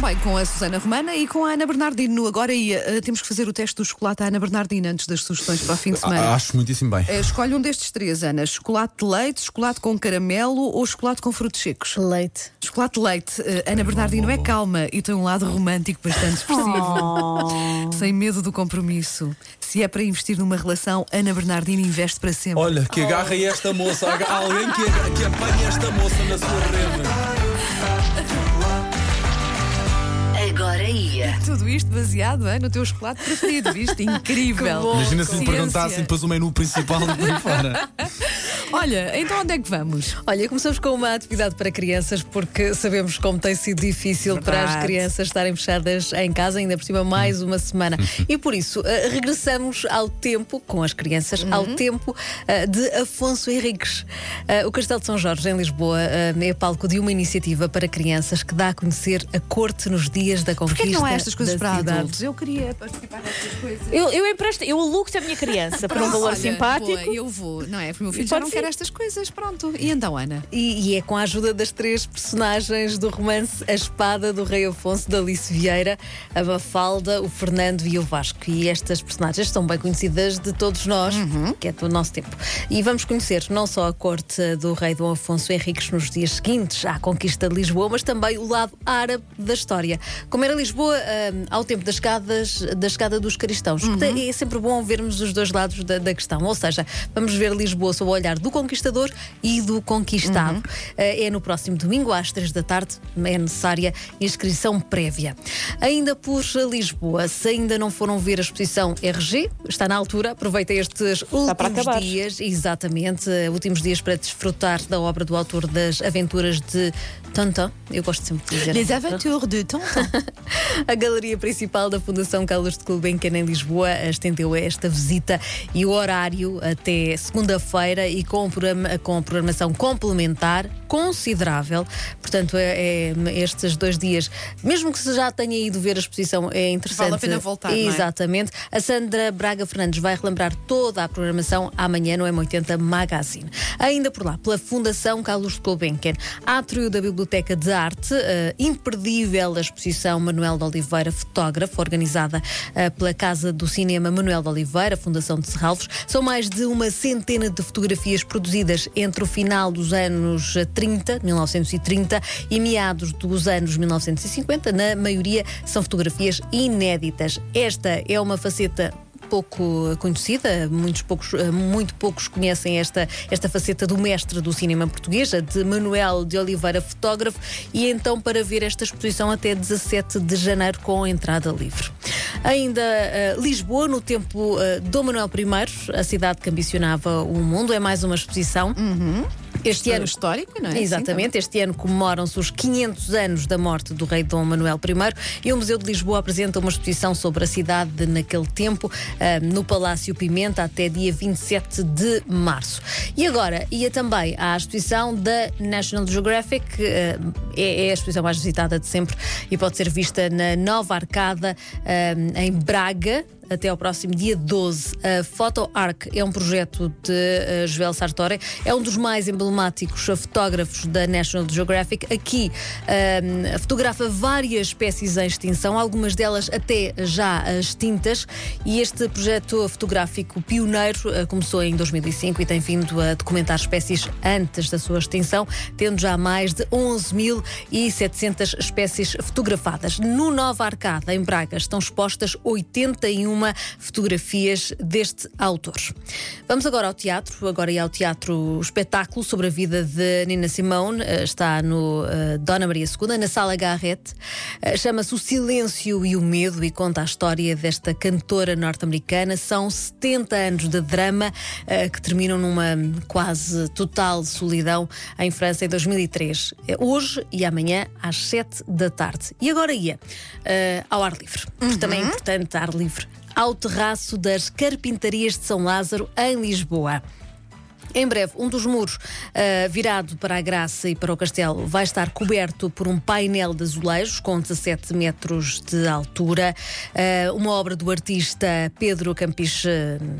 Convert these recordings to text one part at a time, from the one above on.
também com a Susana Romana e com a Ana Bernardino. Agora ia, eh, temos que fazer o teste do chocolate à Ana Bernardino antes das sugestões para o fim de semana. Ah, Acho muitíssimo bem. Eh, Escolhe um destes três, Ana: chocolate de leite, chocolate com caramelo ou chocolate com frutos secos. Leite. Chocolate de leite. Eh, Ana Bernardino é calma e tem um lado romântico bastante expressivo. Sem medo do compromisso. Se é para investir numa relação, Ana Bernardino investe para sempre. Olha, que agarre esta moça, alguém que, que apanhe esta moça na sua rede. Agora ia. Tudo isto baseado hein, no teu chocolate preferido, viste? Incrível. Imagina se me perguntassem depois o menu principal e por fora. Olha, então onde é que vamos? Olha, começamos com uma atividade para crianças, porque sabemos como tem sido difícil para as Verdade. crianças estarem fechadas em casa, ainda por cima mais uma semana. E por isso, eh, regressamos ao tempo, com as crianças, ao tempo eh, de Afonso Henriques. Eh, o Castelo de São Jorge, em Lisboa, é palco de uma iniciativa para crianças que dá a conhecer a corte nos dias da conquista. Porquê que não há estas coisas para cidade. adultos? Eu queria participar destas coisas. Eu, eu empresto, eu alugo-te a minha criança por um valor Olha, simpático. boa, eu vou, não é? Porque o meu filho já não ser. Quer estas coisas, pronto. E então, Ana? E, e é com a ajuda das três personagens do romance A Espada do Rei Afonso, da Alice Vieira, a Mafalda, o Fernando e o Vasco. E estas personagens são bem conhecidas de todos nós, que é do nosso tempo. E vamos conhecer não só a corte do rei Dom Afonso Henriques nos dias seguintes à conquista de Lisboa, mas também o lado árabe da história. Como era Lisboa hum, ao tempo das escadas, da chegada dos cristãos. que É sempre bom vermos os dois lados da, da questão. Ou seja, vamos ver Lisboa sob o olhar do conquistador e do conquistado. Eh, É no próximo domingo, às três da tarde. É necessária inscrição prévia. Ainda por Lisboa, se ainda não foram ver a exposição RG, está na altura. Aproveita estes últimos dias, exatamente, eh, últimos dias para desfrutar da obra do autor das aventuras de Tonton. Eu gosto sempre de dizer. Les Aventures de Tonton. A galeria principal da Fundação Carlos de Gulbenkian em Lisboa estendeu esta visita e o horário até segunda-feira e com, programa- com programação complementar considerável. Portanto, é, é estes dois dias, mesmo que se já tenha ido ver a exposição, é interessante. Vale a pena voltar, é? Exatamente. A Sandra Braga Fernandes vai relembrar toda a programação amanhã no M80 Magazine. Ainda por lá, pela Fundação Carlos de Gulbenkian, átrio da Biblioteca de Arte, eh, imperdível a exposição Manuel de Oliveira, fotógrafo, organizada eh, pela Casa do Cinema Manuel de Oliveira, Fundação de Serralvos. São mais de uma centena de fotografias produzidas entre o final dos anos 30, 1930, e meados dos anos 1950. Na maioria são fotografias inéditas. Esta é uma faceta pouco conhecida, muitos poucos, eh, muito poucos conhecem esta, esta faceta do mestre do cinema português, de Manuel de Oliveira, fotógrafo, e então para ver esta exposição até 17 de janeiro com entrada livre. Ainda eh, Lisboa, no tempo eh, Dom Manuel I, a cidade que ambicionava o mundo, é mais uma exposição. Este ano histórico, não é? Exatamente, este ano comemoram-se os 500 anos da morte do rei Dom Manuel I e o Museu de Lisboa apresenta uma exposição sobre a cidade naquele tempo, ah, no Palácio Pimenta, até dia 27 de março. E agora ia também à exposição da National Geographic, ah, é, é a exposição mais visitada de sempre e pode ser vista na Nova Arcada, ah, em Braga até ao próximo dia 12. A Photo Arc é um projeto de uh, Joel Sartori, é um dos mais emblemáticos fotógrafos da National Geographic. Aqui um, fotografa várias espécies em extinção, algumas delas até já extintas, e este projeto fotográfico pioneiro uh, começou em 2005 e tem vindo a documentar espécies antes da sua extinção, tendo já mais de 11.700 espécies fotografadas. No Nova Arcada, em Braga, estão expostas 81 fotografias deste autor. Vamos agora ao teatro, agora é ao teatro espetáculo sobre a vida de Nina Simone, eh, está no eh, Dona Maria II, na Sala Garrett. Eh, Chama-se O Silêncio e o Medo e conta a história desta cantora norte-americana. São 70 anos de drama que terminam numa quase total solidão em França em 2003. É hoje e amanhã às 7 da tarde. E agora ia ao ar livre, porque também é importante ar livre ao terraço das Carpintarias de São Lázaro, em Lisboa. Em breve, um dos muros ah, virado para a Graça e para o Castelo vai estar coberto por um painel de azulejos com 17 metros de altura. Ah, uma obra do artista Pedro Campiche,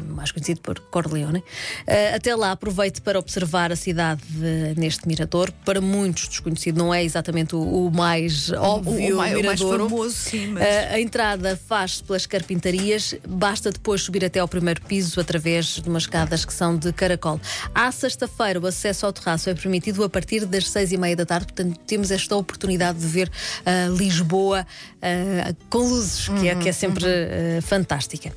mais conhecido por Corleone. Ah, até lá, aproveite para observar a cidade eh, neste mirador. Para muitos desconhecido, não é exatamente o, o mais óbvio o mais- o mais famoso, sim, mas- a entrada faz-se pelas carpintarias, basta depois subir até ao primeiro piso através de umas escadas que são de caracol. À sexta-feira, o acesso ao terraço é permitido a partir das seis e meia da tarde, portanto, temos esta oportunidade de ver ah, Lisboa ah, com luzes, que é, que é sempre ah, fantástica.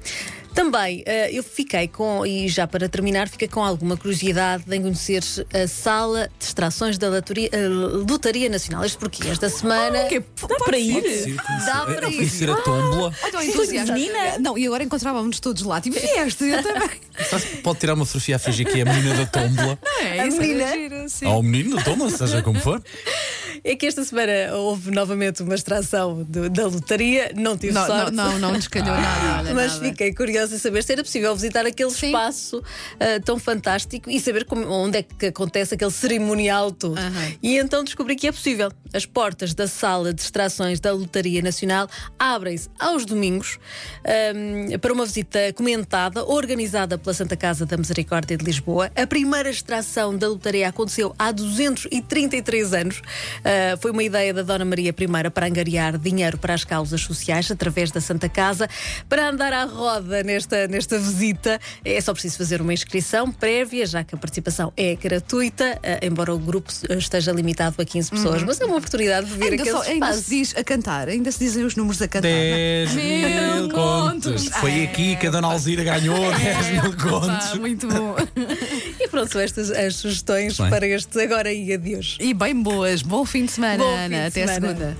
Também ah, eu fiquei com, e já para terminar, fiquei com alguma curiosidade em conhecer a sala de extrações da Lotaria, ah, Lotaria Nacional. Isto porque esta semana. Que Dá para ir? Dá para Não ir. conhecer a tombola. Então, Sim, entusiasta. menina. Não, e agora encontrávamos todos lá. Tipo, vieste, eu também. Pode tirar uma fotografia a fingir que é a menina da tombola. É, isso menina? era giro, sim. Ou o menino da tombola, seja como for. É que esta semana houve novamente uma extração do- da lotaria, não tive Não, não, sorte. não, não nos calhou nada. olha, Mas nada. fiquei curiosa em saber se era possível visitar aquele Sim. espaço ah, tão fantástico e saber como- onde é que acontece aquele cerimonial todo. Aham. E então descobri que é possível. As portas da sala de extrações da Lotaria Nacional abrem-se aos domingos ahm, para uma visita comentada, organizada pela Santa Casa da Misericórdia de Lisboa. A primeira extração da lotaria aconteceu há 233 anos. Ah, foi uma ideia da Dona Maria I para angariar dinheiro para as causas sociais através da Santa Casa. Para andar à roda nesta, nesta visita, é só preciso fazer uma inscrição prévia, já que a participação é gratuita, ah, embora o grupo esteja limitado a 15 pessoas. Mas é uma oportunidade de ver Ainda, só, ainda se diz a cantar, ainda se dizem os números a cantar. 10 Mil mil contos. contos. Foi aqui que a Dona Alzira ganhou 10 mil Ah, contos. muito bom. E pronto, são estas as sugestões para este agora e adeus. E bem boas. Bom fim de semana, Bom Ana. de Até segunda.